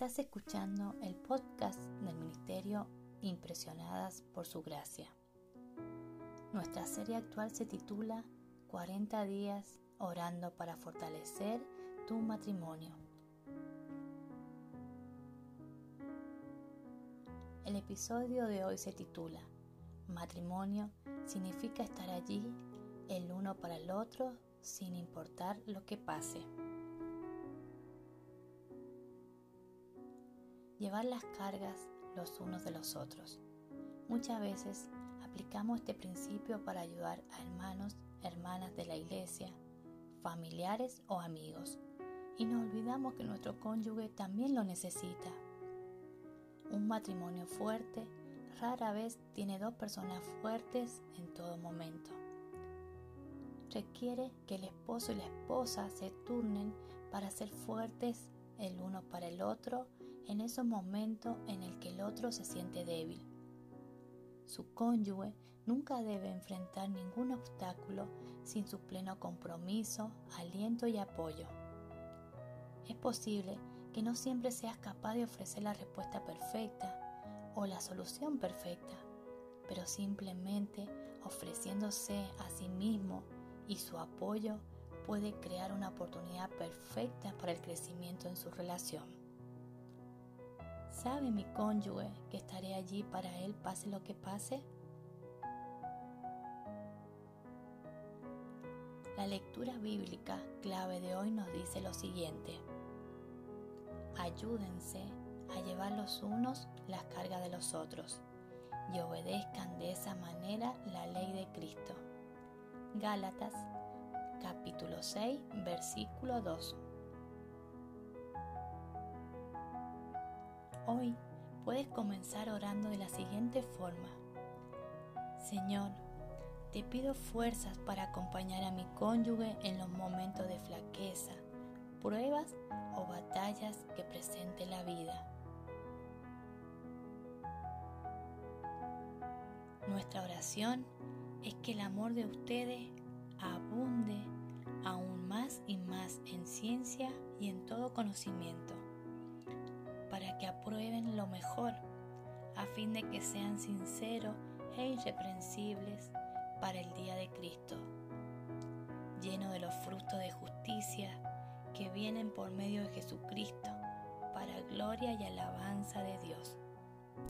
Estás escuchando el podcast del Ministerio Impresionadas por Su Gracia. Nuestra serie actual se titula 40 días orando para fortalecer tu matrimonio. El episodio de hoy se titula Matrimonio significa estar allí el uno para el otro sin importar lo que pase. Llevar las cargas los unos de los otros. Muchas veces aplicamos este principio para ayudar a hermanos, hermanas de la iglesia, familiares o amigos, y nos olvidamos que nuestro cónyuge también lo necesita. Un matrimonio fuerte rara vez tiene dos personas fuertes en todo momento. Requiere que el esposo y la esposa se turnen para ser fuertes el uno para el otro en esos momentos en el que el otro se siente débil. Su cónyuge nunca debe enfrentar ningún obstáculo sin su pleno compromiso, aliento y apoyo. Es posible que no siempre seas capaz de ofrecer la respuesta perfecta o la solución perfecta, pero simplemente ofreciéndose a sí mismo y su apoyo puede crear una oportunidad perfecta para el crecimiento en su relación. ¿Sabe mi cónyuge que estaré allí para él pase lo que pase? La lectura bíblica clave de hoy nos dice lo siguiente. Ayúdense a llevar los unos las cargas de los otros y obedezcan de esa manera la ley de Cristo. Gálatas capítulo 6 versículo 2. Hoy puedes comenzar orando de la siguiente forma. Señor, te pido fuerzas para acompañar a mi cónyuge en los momentos de flaqueza, pruebas o batallas que presente la vida. Nuestra oración es que el amor de ustedes abunde aún más y más en ciencia y en todo conocimiento, para que aprueben lo mejor, a fin de que sean sinceros e irreprensibles para el día de Cristo, lleno de los frutos de justicia que vienen por medio de Jesucristo, para gloria y alabanza de Dios.